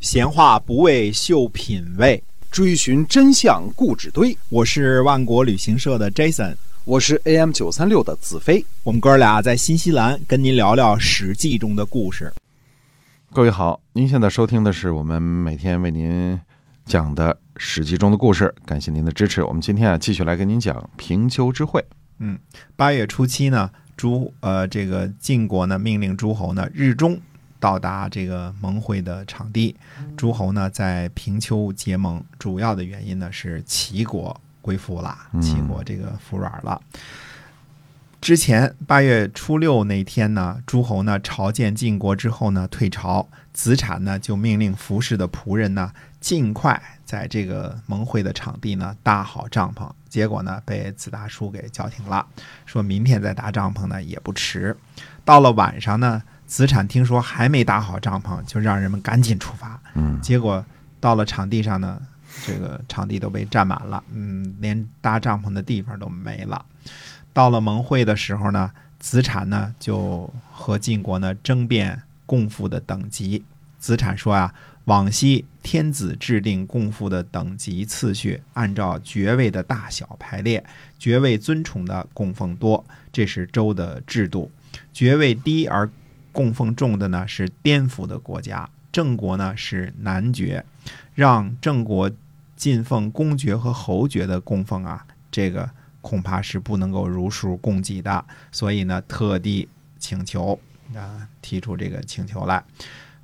闲话不为秀品味，追寻真相固纸堆。我是万国旅行社的 Jason，我是 AM 九三六的子飞。我们哥俩在新西兰跟您聊聊《史记》中的故事。各位好，您现在收听的是我们每天为您讲的《史记》中的故事，感谢您的支持。我们今天啊，继续来跟您讲平丘之会。嗯，八月初七呢，诸呃这个晋国呢命令诸侯呢日中。到达这个盟会的场地，诸侯呢在平丘结盟，主要的原因呢是齐国归附了，齐国这个服软了。之前八月初六那天呢，诸侯呢朝见晋国之后呢退朝，子产呢就命令服侍的仆人呢尽快在这个盟会的场地呢搭好帐篷，结果呢被子大叔给叫停了，说明天再搭帐篷呢也不迟。到了晚上呢。子产听说还没搭好帐篷，就让人们赶紧出发。嗯，结果到了场地上呢，这个场地都被占满了，嗯，连搭帐篷的地方都没了。到了盟会的时候呢，子产呢就和晋国呢争辩共赋的等级。子产说啊，往昔天子制定共赋的等级次序，按照爵位的大小排列，爵位尊崇的供奉多，这是周的制度；爵位低而供奉重的呢是颠覆的国家，郑国呢是男爵，让郑国进奉公爵和侯爵的供奉啊，这个恐怕是不能够如数供给的，所以呢特地请求啊提出这个请求来。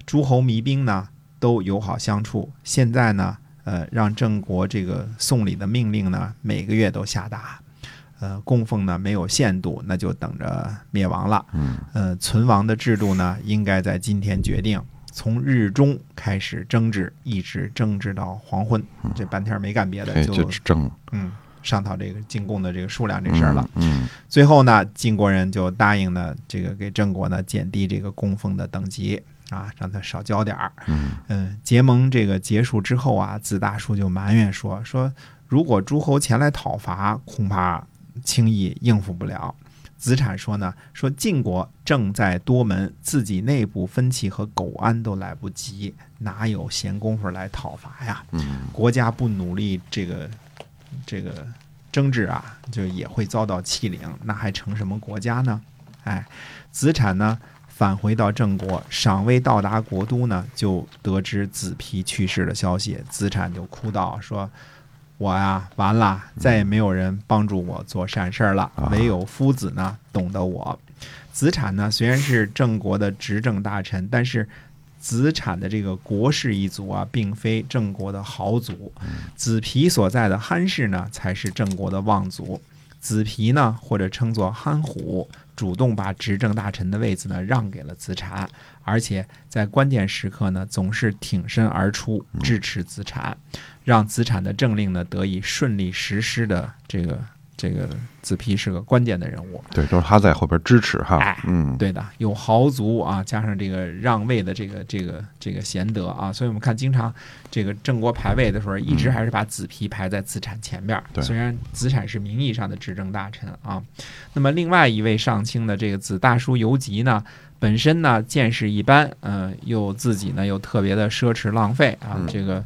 诸侯弭兵呢都友好相处，现在呢呃让郑国这个送礼的命令呢每个月都下达。呃，供奉呢没有限度，那就等着灭亡了。嗯，呃，存亡的制度呢，应该在今天决定。从日中开始争执，一直争执到黄昏，这半天没干别的，就争。嗯，商讨这个进贡的这个数量这事儿了。嗯，最后呢，晋国人就答应呢，这个给郑国呢减低这个供奉的等级啊，让他少交点儿。嗯，结盟这个结束之后啊，子大叔就埋怨说说，如果诸侯前来讨伐，恐怕。轻易应付不了。子产说呢，说晋国正在多门，自己内部分歧和苟安都来不及，哪有闲工夫来讨伐呀？国家不努力，这个这个争执啊，就也会遭到欺凌，那还成什么国家呢？哎，子产呢返回到郑国，尚未到达国都呢，就得知子皮去世的消息，子产就哭道说。我呀，完了，再也没有人帮助我做善事了，唯有夫子呢懂得我。子产呢虽然是郑国的执政大臣，但是子产的这个国氏一族啊，并非郑国的豪族。子皮所在的憨氏呢，才是郑国的望族。子皮呢，或者称作憨虎，主动把执政大臣的位子呢让给了子产，而且在关键时刻呢，总是挺身而出支持子产。让子产的政令呢得以顺利实施的这个这个子皮是个关键的人物，对，都是他在后边支持哈，哎，嗯，对的，有豪族啊，加上这个让位的这个这个这个贤德啊，所以我们看经常这个郑国排位的时候，一直还是把子皮排在子产前边。对，虽然子产是名义上的执政大臣啊，那么另外一位上卿的这个子大叔游吉呢，本身呢见识一般，嗯，又自己呢又特别的奢侈浪费啊，这个，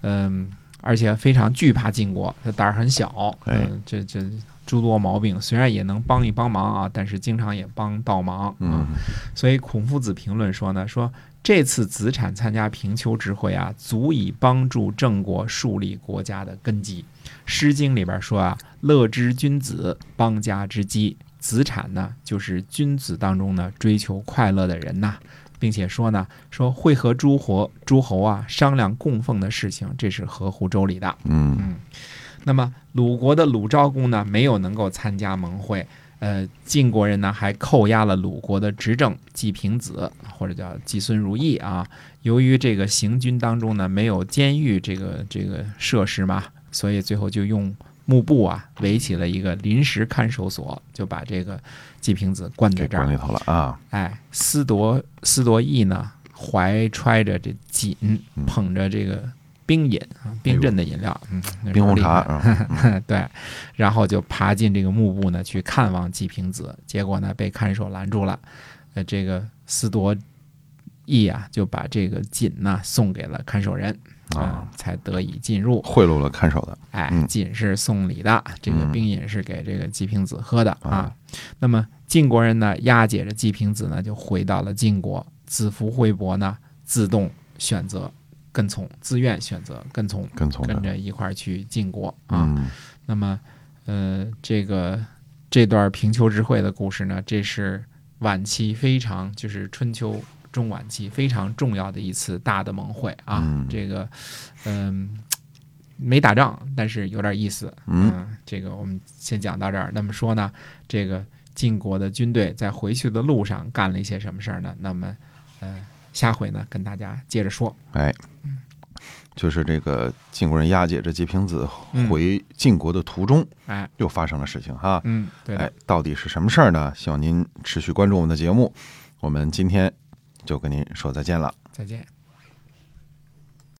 嗯。而且非常惧怕晋国，他胆儿很小，嗯，这这诸多毛病，虽然也能帮一帮忙啊，但是经常也帮倒忙啊。所以孔夫子评论说呢，说这次子产参加平丘之会啊，足以帮助郑国树立国家的根基。《诗经》里边说啊，乐之君子，邦家之基。子产呢，就是君子当中呢追求快乐的人呐。并且说呢，说会和诸侯诸侯啊商量供奉的事情，这是合乎周礼的。嗯嗯。那么鲁国的鲁昭公呢，没有能够参加盟会。呃，晋国人呢还扣押了鲁国的执政季平子，或者叫季孙如意啊。由于这个行军当中呢没有监狱这个这个设施嘛，所以最后就用。幕布啊，围起了一个临时看守所，就把这个季平子关在这儿里头了啊！哎，司铎司铎义呢，怀揣着这锦，捧着这个冰饮啊，冰镇的饮料，嗯，冰红茶，对，然后就爬进这个幕布呢，去看望季平子，结果呢，被看守拦住了。呃，这个司铎。羿啊就把这个锦呢送给了看守人啊，才得以进入。贿赂了看守的，哎嗯，锦是送礼的，这个嗯冰饮是给这个季平子喝的啊啊。那么晋国人呢，押解着季平子呢，就回到了晋国。子服惠伯呢，自动选择跟从，自愿选择跟从，跟从跟，着一块儿去晋国啊。嗯那么，呃，这个这段平丘之会的故事呢，这是晚期非常就是春秋中晚期非常重要的一次大的盟会啊。嗯这个，嗯、没打仗，但是有点意思。嗯这个我们先讲到这儿。那么说呢，这个晋国的军队在回去的路上干了一些什么事儿呢？那么，呃，下回呢跟大家接着说。哎，就是这个晋国人押解着季平子嗯回晋国的途中，哎，又发生了事情哈。嗯，对哎，到底是什么事儿呢？希望您持续关注我们的节目。我们今天就跟您说再见了。再见。